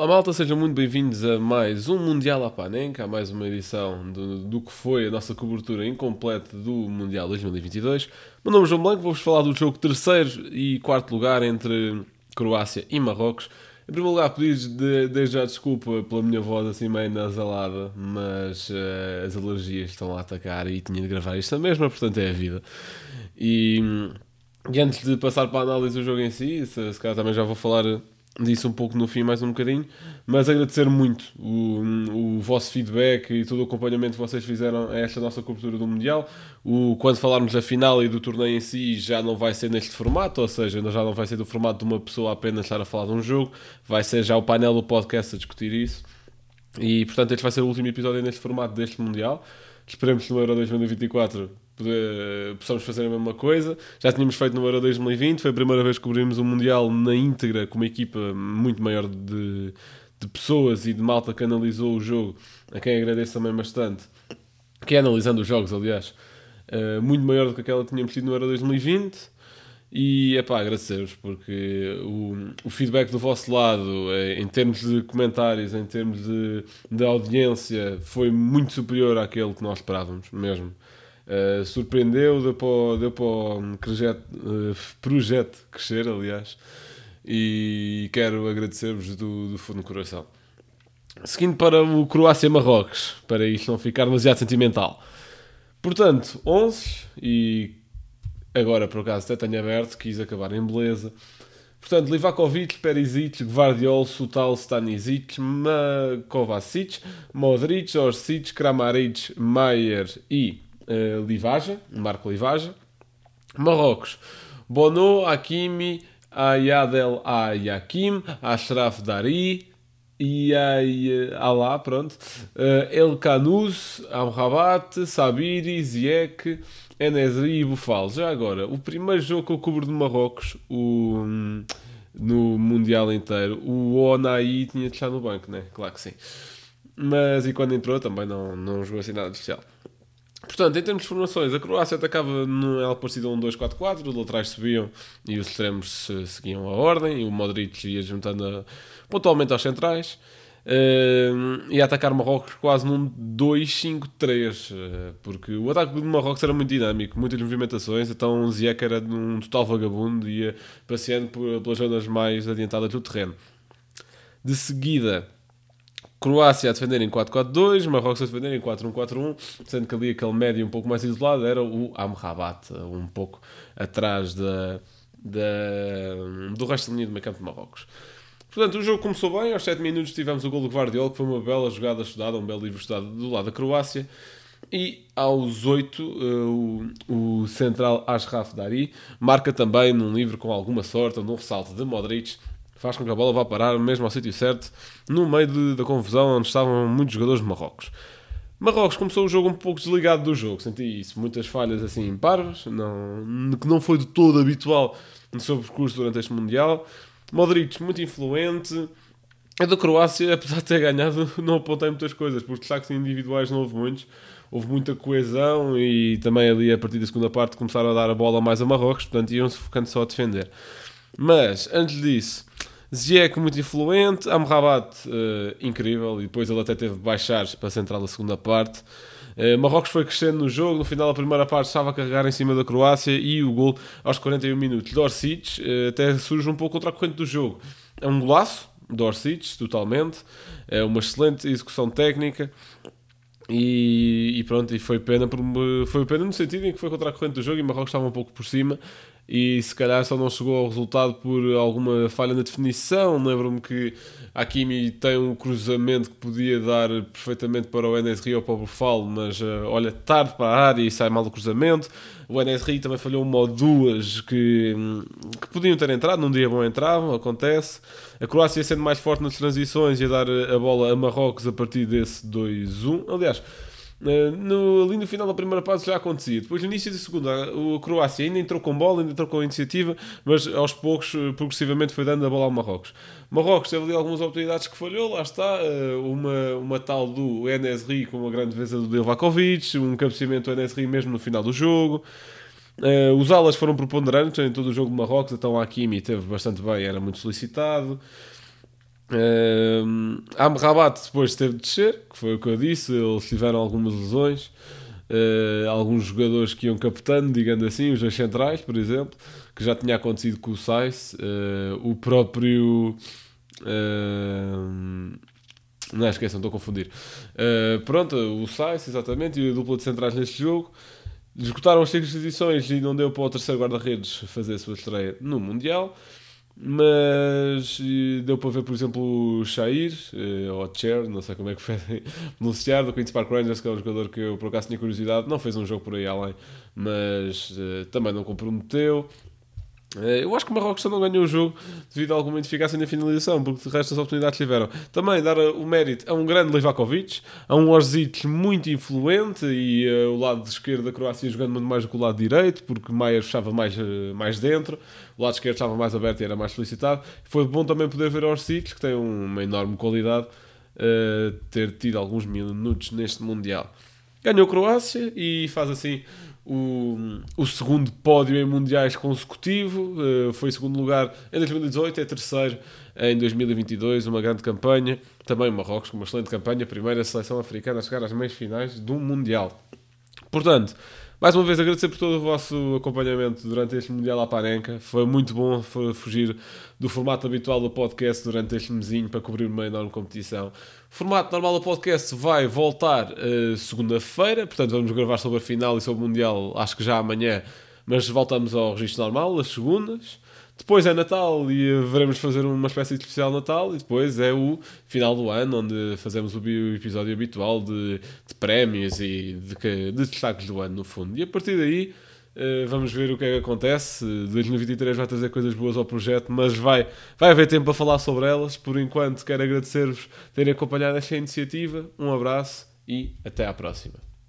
Olá malta, sejam muito bem-vindos a mais um Mundial à a mais uma edição do, do que foi a nossa cobertura incompleta do Mundial 2022. Meu nome é João Blanco, vou-vos falar do jogo terceiro e quarto lugar entre Croácia e Marrocos. Em primeiro lugar, pedir de, desde já desculpa pela minha voz assim meio nasalada, mas uh, as alergias estão a atacar e tinha de gravar isto mesmo, portanto é a vida. E, e antes de passar para a análise do jogo em si, se, se calhar também já vou falar disso um pouco no fim, mais um bocadinho, mas agradecer muito o, o vosso feedback e todo o acompanhamento que vocês fizeram a esta nossa cobertura do Mundial. O, quando falarmos da final e do torneio em si, já não vai ser neste formato, ou seja, já não vai ser do formato de uma pessoa apenas estar a falar de um jogo, vai ser já o painel do podcast a discutir isso. E portanto, este vai ser o último episódio neste formato deste Mundial. Esperemos que no Euro 2024 poder, possamos fazer a mesma coisa. Já tínhamos feito no Euro 2020, foi a primeira vez que cobrimos o um Mundial na íntegra, com uma equipa muito maior de, de pessoas e de malta que analisou o jogo, a quem agradeço também bastante, que é analisando os jogos, aliás, uh, muito maior do que aquela que tínhamos tido no Euro 2020. E é pá, agradecer-vos porque o, o feedback do vosso lado, eh, em termos de comentários, em termos de, de audiência, foi muito superior àquele que nós esperávamos mesmo. Uh, surpreendeu, deu para, deu para o projeto, uh, projeto crescer, aliás, e quero agradecer-vos do, do fundo do coração. Seguindo para o Croácia-Marrocos, para isto não ficar demasiado sentimental. Portanto, 11 e agora por acaso até tenho aberto, quis acabar em beleza. Portanto, Livakovic, Perisic, Gvardiol, Sutal, Stanisic, Kovacic, Modric, Orsic, Kramaric, Maier e uh, Livaja, Marco Livaja. Marrocos, Bono, Hakimi, Ayadel Ayakim, Ashraf Dari, e aí, Alá, pronto, uh, El Canus, Amrabat, Sabiri, Ziek, Enesri e Bufal. Já agora, o primeiro jogo que eu cubro de Marrocos, o, no Mundial inteiro, o Onai tinha de estar no banco, né? Claro que sim. Mas e quando entrou também não, não jogou assim nada de especial. Portanto, em termos de formações, a Croácia atacava no ela parecida um 2-4-4, os laterais subiam e os extremos seguiam a ordem, e o Modric ia juntando a, pontualmente aos centrais. Uh, e a atacar Marrocos quase num 2-5-3, uh, eh, porque o ataque de Marrocos era muito dinâmico, muitas movimentações, então o Ziyech era um total vagabundo, ia passeando por, pelas zonas mais adiantadas do terreno. De seguida, Croácia a defender em 4-4-2, Marrocos a defender em 4-1-4-1, sendo que ali aquele médio um pouco mais isolado era o Amrabat, um pouco atrás da, da, do resto da linha do meio campo de Marrocos. Portanto, o jogo começou bem, aos 7 minutos tivemos o gol do Guardiola, que foi uma bela jogada estudada, um belo livro estudado do lado da Croácia, e aos 8 uh, o, o central Ashraf Dari marca também num livro com alguma sorte, num ressalto de Modric, faz com que a bola vá parar mesmo ao sítio certo, no meio de, da confusão onde estavam muitos jogadores de Marrocos. Marrocos começou o jogo um pouco desligado do jogo, senti isso, muitas falhas assim parvas, não, que não foi de todo habitual no seu percurso durante este Mundial. Modric muito influente. A da Croácia, apesar de ter ganhado, não apontei muitas coisas, porque destaques individuais não houve muitos. Houve muita coesão e também ali a partir da segunda parte começaram a dar a bola mais a Marrocos, portanto iam-se focando só a defender. Mas, antes disso, Ziyech muito influente, Amrabat uh, incrível, e depois ele até teve de baixar para a segunda parte. Uh, Marrocos foi crescendo no jogo, no final da primeira parte estava a carregar em cima da Croácia e o gol aos 41 minutos. Dorsic uh, até surge um pouco contra a corrente do jogo. É um golaço, Dorsic, totalmente. É uma excelente execução técnica. E, e, pronto, e foi pena, por, foi pena no sentido em que foi contra a corrente do jogo e Marrocos estava um pouco por cima e se calhar só não chegou ao resultado por alguma falha na definição. Lembro-me que a Hakimi tem um cruzamento que podia dar perfeitamente para o NSRI ou para o Bufalo, mas uh, olha, tarde para a área e sai mal do cruzamento. O NSRI também falhou uma ou duas que, que podiam ter entrado, num dia bom entravam, acontece. A Croácia sendo mais forte nas transições e a dar a bola a Marrocos a partir desse 2-1. Aliás, eh, no, ali no final da primeira fase já acontecia. Depois, no início da segunda, o Croácia ainda entrou com bola, ainda entrou com iniciativa, mas aos poucos, eh, progressivamente, foi dando a bola ao Marrocos. Marrocos teve ali algumas oportunidades que falhou, lá está. Eh, uma, uma tal do Enesri com uma grande defesa do Delvakovic, um cabeceamento do Enesri mesmo no final do jogo. Uh, os alas foram preponderantes em todo o jogo de Marrocos, então a Hakimi teve bastante bem, era muito solicitado. Uh, Amrabat depois teve de descer, que foi o que eu disse, eles tiveram algumas lesões. Uh, alguns jogadores que iam captando, digamos assim, os dois centrais, por exemplo, que já tinha acontecido com o Sais, uh, o próprio. Uh, não esqueçam, estou a confundir. pronto, o Sais, exatamente, e a dupla de centrais neste jogo. Esgotaram as 5 edições e não deu para o terceiro guarda-redes fazer a sua estreia no Mundial. Mas deu para ver, por exemplo, o Shair, eh, ou Cher, não sei como é que foi pronunciar, do Queen's Park Rangers, que é um jogador que eu por acaso tinha curiosidade, não fez um jogo por aí além, mas uh, também não comprometeu. Eh, eu acho que o Marrocos não ganhou o jogo devido a alguma ineficácia na finalização, porque de resto as oportunidades tiveram. Também dar o mérito a um grande Livakovic, a um Orzic muito influente e uh, o lado esquerdo da Croácia jogando muito mais do que o lado direito, porque Maier estava mais, uh, mais dentro, o lado esquerdo estava mais aberto e era mais solicitado. Foi bom também poder ver Orzic, que tem uma enorme qualidade, uh, ter tido alguns minutos neste Mundial. Ganhou a Croácia e faz assim o, o segundo pódio em mundiais consecutivo, uh, foi segundo lugar em 2018, é terceiro em 2022, uma grande campanha. Também Marrocos com uma excelente campanha, primeira seleção africana a chegar às meias finais do Mundial. Portanto, mais uma vez agradecer por todo o vosso acompanhamento durante este Mundial à Panenca. Foi muito bom fugir do formato habitual do podcast durante este mesinho para cobrir uma enorme competição. O formato normal do podcast vai voltar uh, segunda-feira, portanto vamos gravar sobre a final e sobre o Mundial, acho que já amanhã, mas voltamos ao registro normal, as segundas. Depois é Natal e veremos fazer uma espécie de especial Natal. E depois é o final do ano, onde fazemos o episódio habitual de, de prémios e de, de, destaques do ano, no fundo. E a partir daí uh, vamos ver o que é que acontece. 2023 vai trazer coisas boas ao projeto, mas vai, vai haver tempo para falar sobre elas. Por enquanto, quero agradecer-vos terem acompanhado esta iniciativa. Um abraço e até à próxima.